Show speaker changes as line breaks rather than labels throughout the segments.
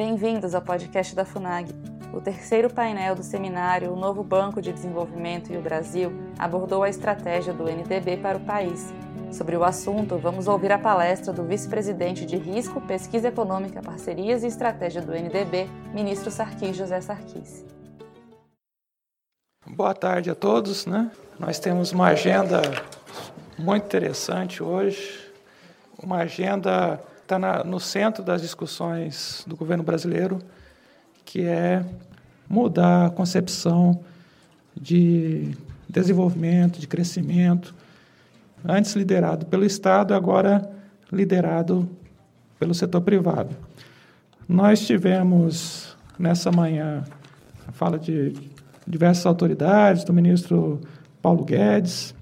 Bem-vindos ao podcast da FUNAG. O terceiro painel do seminário O Novo Banco de Desenvolvimento e o Brasil abordou a estratégia do NDB para o país. Sobre o assunto, vamos ouvir a palestra do vice-presidente de Risco, Pesquisa Econômica, Parcerias e Estratégia do NDB, ministro Sarquis José Sarquis.
Boa tarde a todos. Né? Nós temos uma agenda muito interessante hoje, uma agenda está no centro das discussões do governo brasileiro, que é mudar a concepção de desenvolvimento, de crescimento, antes liderado pelo Estado, agora liderado pelo setor privado. Nós tivemos nessa manhã a fala de diversas autoridades, do ministro Paulo Guedes,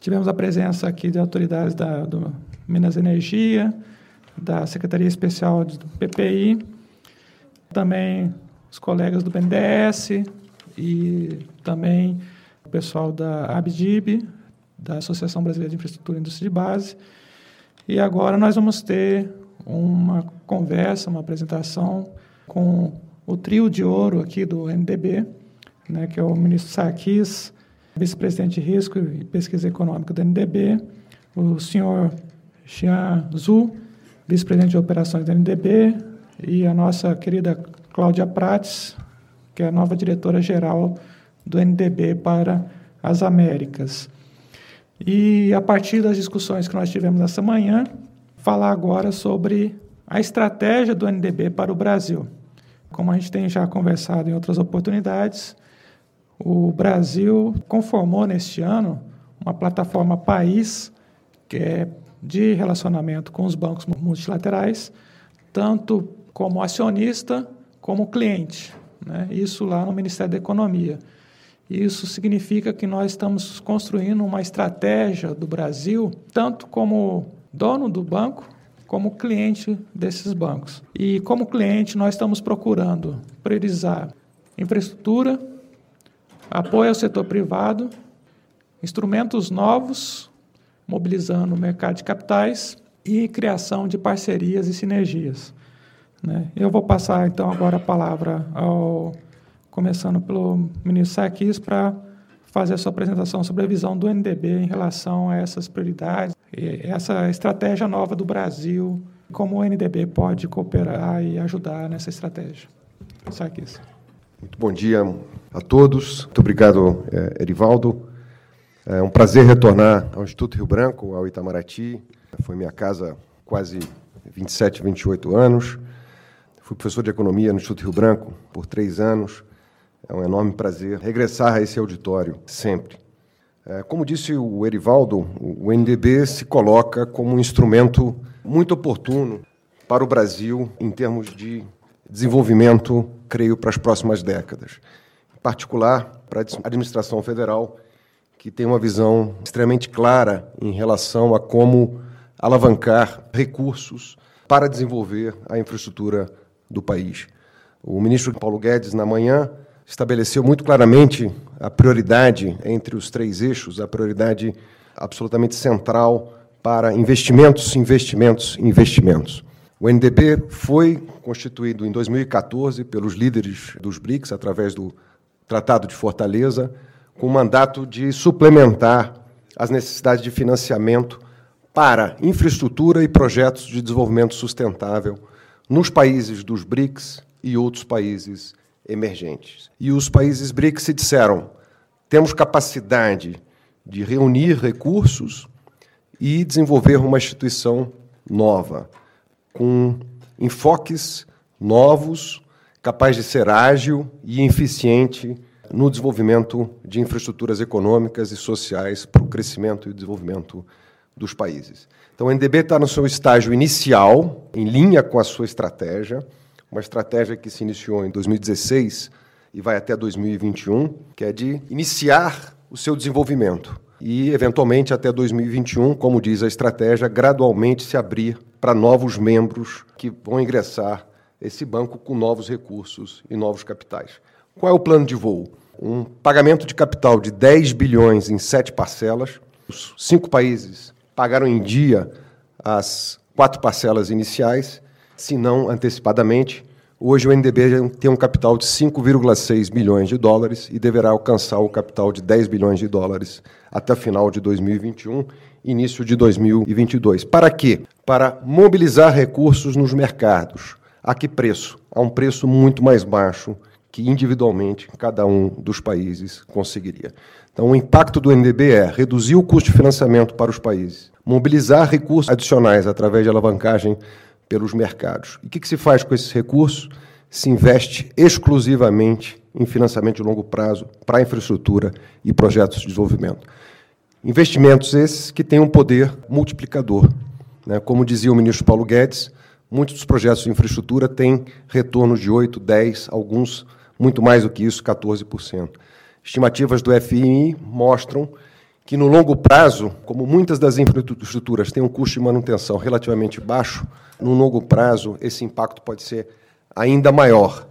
tivemos a presença aqui de autoridades da do Minas Energia, da Secretaria Especial do PPI, também os colegas do BNDES e também o pessoal da ABDIB, da Associação Brasileira de Infraestrutura e Indústria de Base. E agora nós vamos ter uma conversa, uma apresentação com o trio de ouro aqui do NDB, né, que é o ministro Sarkis, vice-presidente de risco e pesquisa econômica do NDB, o senhor Xian Zhu, vice-presidente de operações do NDB, e a nossa querida Cláudia Prates, que é a nova diretora-geral do NDB para as Américas. E a partir das discussões que nós tivemos essa manhã, falar agora sobre a estratégia do NDB para o Brasil. Como a gente tem já conversado em outras oportunidades, o Brasil conformou neste ano uma plataforma país que é de relacionamento com os bancos multilaterais, tanto como acionista como cliente. Né? Isso lá no Ministério da Economia. Isso significa que nós estamos construindo uma estratégia do Brasil, tanto como dono do banco, como cliente desses bancos. E como cliente, nós estamos procurando priorizar infraestrutura, apoio ao setor privado, instrumentos novos mobilizando o mercado de capitais e criação de parcerias e sinergias. Né? Eu vou passar então agora a palavra ao, começando pelo ministro Sarkis para fazer a sua apresentação sobre a visão do NDB em relação a essas prioridades, essa estratégia nova do Brasil, como o NDB pode cooperar e ajudar nessa estratégia. Sarkis.
Muito bom dia a todos. Muito obrigado, eh, Erivaldo. É um prazer retornar ao Instituto Rio Branco, ao Itamaraty. Foi minha casa quase 27, 28 anos. Fui professor de economia no Instituto Rio Branco por três anos. É um enorme prazer regressar a esse auditório sempre. É, como disse o Erivaldo, o NDB se coloca como um instrumento muito oportuno para o Brasil em termos de desenvolvimento, creio, para as próximas décadas. Em particular, para a administração federal que tem uma visão extremamente clara em relação a como alavancar recursos para desenvolver a infraestrutura do país. O ministro Paulo Guedes, na manhã, estabeleceu muito claramente a prioridade entre os três eixos, a prioridade absolutamente central para investimentos, investimentos, investimentos. O NDB foi constituído em 2014 pelos líderes dos BRICS através do Tratado de Fortaleza, com o mandato de suplementar as necessidades de financiamento para infraestrutura e projetos de desenvolvimento sustentável nos países dos BRICS e outros países emergentes. E os países BRICS se disseram: temos capacidade de reunir recursos e desenvolver uma instituição nova, com enfoques novos, capaz de ser ágil e eficiente no desenvolvimento de infraestruturas econômicas e sociais para o crescimento e desenvolvimento dos países. Então, o NDB está no seu estágio inicial, em linha com a sua estratégia, uma estratégia que se iniciou em 2016 e vai até 2021, que é de iniciar o seu desenvolvimento e, eventualmente, até 2021, como diz a estratégia, gradualmente se abrir para novos membros que vão ingressar esse banco com novos recursos e novos capitais. Qual é o plano de voo? Um pagamento de capital de 10 bilhões em sete parcelas. Os cinco países pagaram em dia as quatro parcelas iniciais, se não antecipadamente, Hoje o NDB tem um capital de 5,6 bilhões de dólares e deverá alcançar o capital de 10 bilhões de dólares até final de 2021, início de 2022. Para quê? Para mobilizar recursos nos mercados. A que preço? A um preço muito mais baixo que individualmente cada um dos países conseguiria. Então, o impacto do NDB é reduzir o custo de financiamento para os países, mobilizar recursos adicionais através de alavancagem pelos mercados. E o que, que se faz com esses recursos? Se investe exclusivamente em financiamento de longo prazo para infraestrutura e projetos de desenvolvimento. Investimentos esses que têm um poder multiplicador. Né? Como dizia o ministro Paulo Guedes, muitos dos projetos de infraestrutura têm retorno de 8, 10, alguns muito mais do que isso, 14%. Estimativas do FMI mostram que, no longo prazo, como muitas das infraestruturas têm um custo de manutenção relativamente baixo, no longo prazo esse impacto pode ser ainda maior.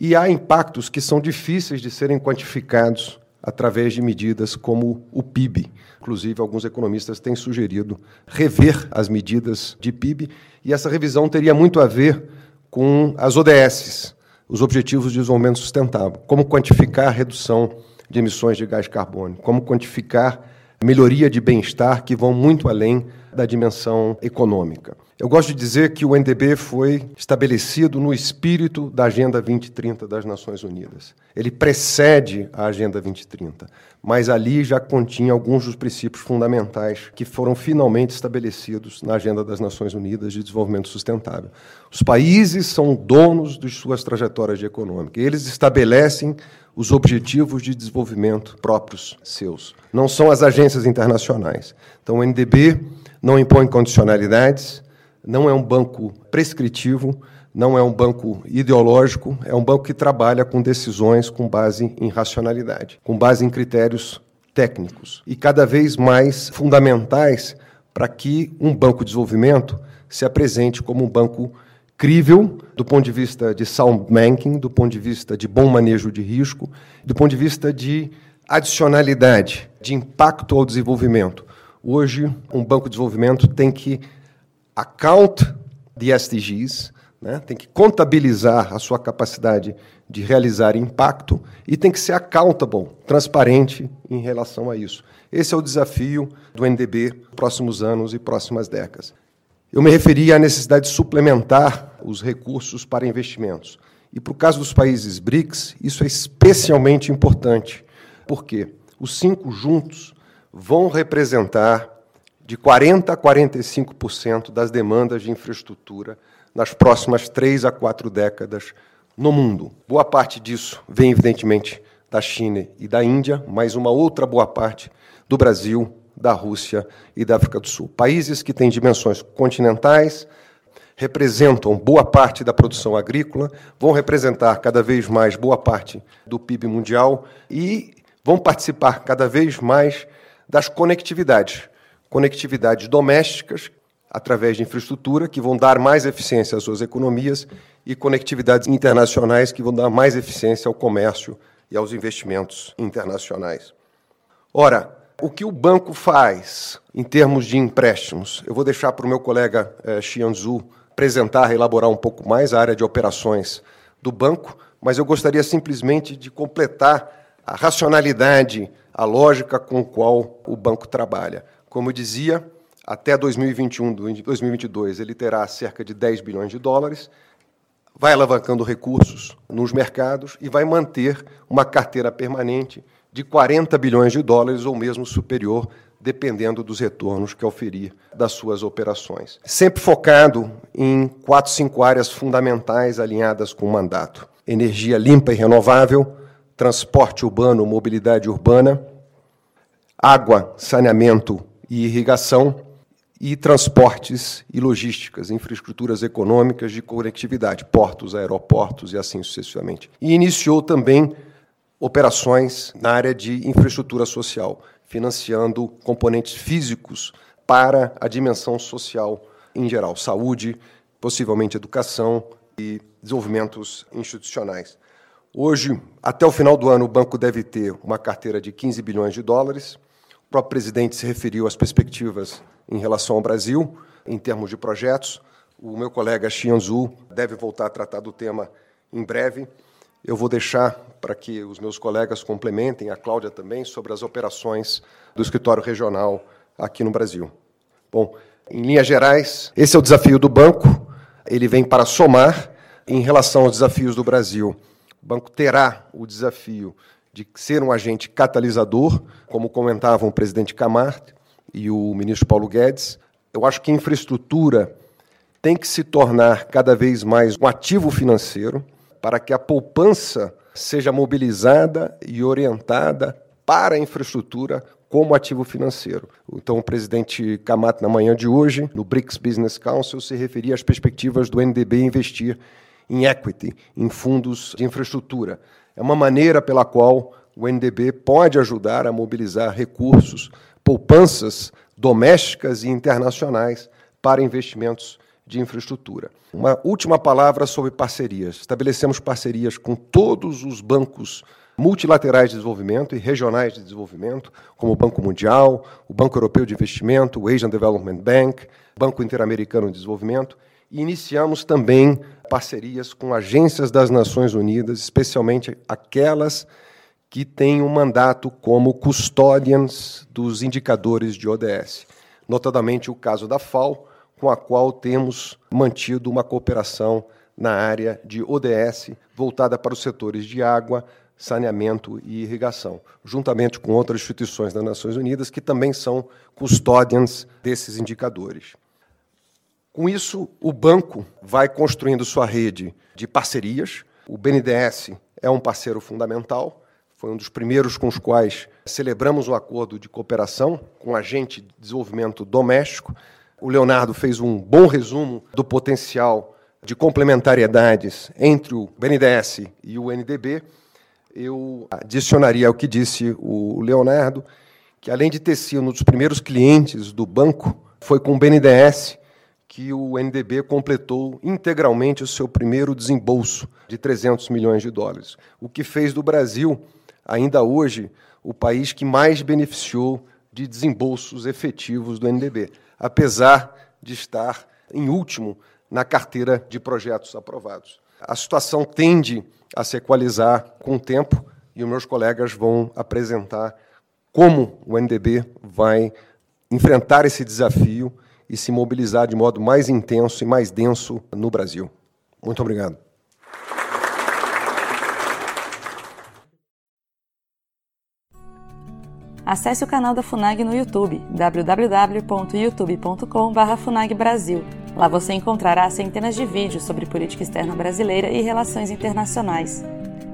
E há impactos que são difíceis de serem quantificados através de medidas como o PIB. Inclusive, alguns economistas têm sugerido rever as medidas de PIB, e essa revisão teria muito a ver com as ODS, os Objetivos de Desenvolvimento Sustentável, como quantificar a redução de emissões de gás carbônico, como quantificar melhoria de bem-estar que vão muito além da dimensão econômica. Eu gosto de dizer que o NDB foi estabelecido no espírito da Agenda 2030 das Nações Unidas. Ele precede a Agenda 2030, mas ali já continha alguns dos princípios fundamentais que foram finalmente estabelecidos na Agenda das Nações Unidas de Desenvolvimento Sustentável. Os países são donos de suas trajetórias de econômica. Eles estabelecem os objetivos de desenvolvimento próprios seus. Não são as agências internacionais. Então, o NDB não impõe condicionalidades, não é um banco prescritivo, não é um banco ideológico, é um banco que trabalha com decisões com base em racionalidade, com base em critérios técnicos e cada vez mais fundamentais para que um banco de desenvolvimento se apresente como um banco crível do ponto de vista de sound banking, do ponto de vista de bom manejo de risco, do ponto de vista de adicionalidade, de impacto ao desenvolvimento. Hoje, um banco de desenvolvimento tem que account the SDGs, né? tem que contabilizar a sua capacidade de realizar impacto e tem que ser accountable, transparente em relação a isso. Esse é o desafio do NDB próximos anos e próximas décadas. Eu me referi à necessidade de suplementar os recursos para investimentos. E para o caso dos países BRICS, isso é especialmente importante. Por quê? Os cinco juntos vão representar de 40% a 45% das demandas de infraestrutura nas próximas três a quatro décadas no mundo. Boa parte disso vem, evidentemente, da China e da Índia, mas uma outra boa parte do Brasil, da Rússia e da África do Sul. Países que têm dimensões continentais, representam boa parte da produção agrícola, vão representar cada vez mais boa parte do PIB mundial e vão participar cada vez mais das conectividades conectividades domésticas, através de infraestrutura, que vão dar mais eficiência às suas economias, e conectividades internacionais, que vão dar mais eficiência ao comércio e aos investimentos internacionais. Ora, o que o banco faz em termos de empréstimos? Eu vou deixar para o meu colega eh, Xianzu apresentar, elaborar um pouco mais a área de operações do banco, mas eu gostaria simplesmente de completar a racionalidade, a lógica com a qual o banco trabalha. Como eu dizia, até 2021, 2022, ele terá cerca de 10 bilhões de dólares, vai alavancando recursos nos mercados e vai manter uma carteira permanente de 40 bilhões de dólares ou mesmo superior, dependendo dos retornos que oferir das suas operações. Sempre focado em quatro, cinco áreas fundamentais alinhadas com o mandato: energia limpa e renovável, transporte urbano, mobilidade urbana, água, saneamento e irrigação, e transportes e logísticas, infraestruturas econômicas de conectividade, portos, aeroportos e assim sucessivamente. E iniciou também operações na área de infraestrutura social, financiando componentes físicos para a dimensão social em geral, saúde, possivelmente educação e desenvolvimentos institucionais. Hoje, até o final do ano, o banco deve ter uma carteira de 15 bilhões de dólares, próprio presidente se referiu às perspectivas em relação ao Brasil, em termos de projetos. O meu colega Xianzu deve voltar a tratar do tema em breve. Eu vou deixar para que os meus colegas complementem, a Cláudia também, sobre as operações do escritório regional aqui no Brasil. Bom, em linhas gerais, esse é o desafio do banco. Ele vem para somar em relação aos desafios do Brasil. O banco terá o desafio de ser um agente catalisador, como comentavam o presidente Camargo e o ministro Paulo Guedes. Eu acho que infraestrutura tem que se tornar cada vez mais um ativo financeiro para que a poupança seja mobilizada e orientada para a infraestrutura como ativo financeiro. Então, o presidente Kamat, na manhã de hoje, no BRICS Business Council, se referia às perspectivas do NDB investir em equity, em fundos de infraestrutura. É uma maneira pela qual o NDB pode ajudar a mobilizar recursos, poupanças domésticas e internacionais para investimentos de infraestrutura. Uma última palavra sobre parcerias. Estabelecemos parcerias com todos os bancos multilaterais de desenvolvimento e regionais de desenvolvimento, como o Banco Mundial, o Banco Europeu de Investimento, o Asian Development Bank, Banco Interamericano de Desenvolvimento, e iniciamos também parcerias com agências das Nações Unidas, especialmente aquelas que têm um mandato como custodians dos indicadores de ODS, notadamente o caso da FAO, com a qual temos mantido uma cooperação na área de ODS voltada para os setores de água, saneamento e irrigação, juntamente com outras instituições das Nações Unidas que também são custodians desses indicadores. Com isso, o banco vai construindo sua rede de parcerias. O BNDES é um parceiro fundamental, foi um dos primeiros com os quais celebramos um acordo de cooperação com agente de desenvolvimento doméstico. O Leonardo fez um bom resumo do potencial de complementariedades entre o BNDES e o NDB eu adicionaria ao que disse o Leonardo, que além de ter sido um dos primeiros clientes do banco, foi com o BNDES que o NDB completou integralmente o seu primeiro desembolso de 300 milhões de dólares, o que fez do Brasil, ainda hoje, o país que mais beneficiou de desembolsos efetivos do NDB, apesar de estar em último na carteira de projetos aprovados. A situação tende a se equalizar com o tempo e os meus colegas vão apresentar como o NDB vai enfrentar esse desafio e se mobilizar de modo mais intenso e mais denso no Brasil. Muito obrigado.
Acesse o canal da FUNAG no YouTube, www.youtube.com/funagbrasil. Lá você encontrará centenas de vídeos sobre política externa brasileira e relações internacionais.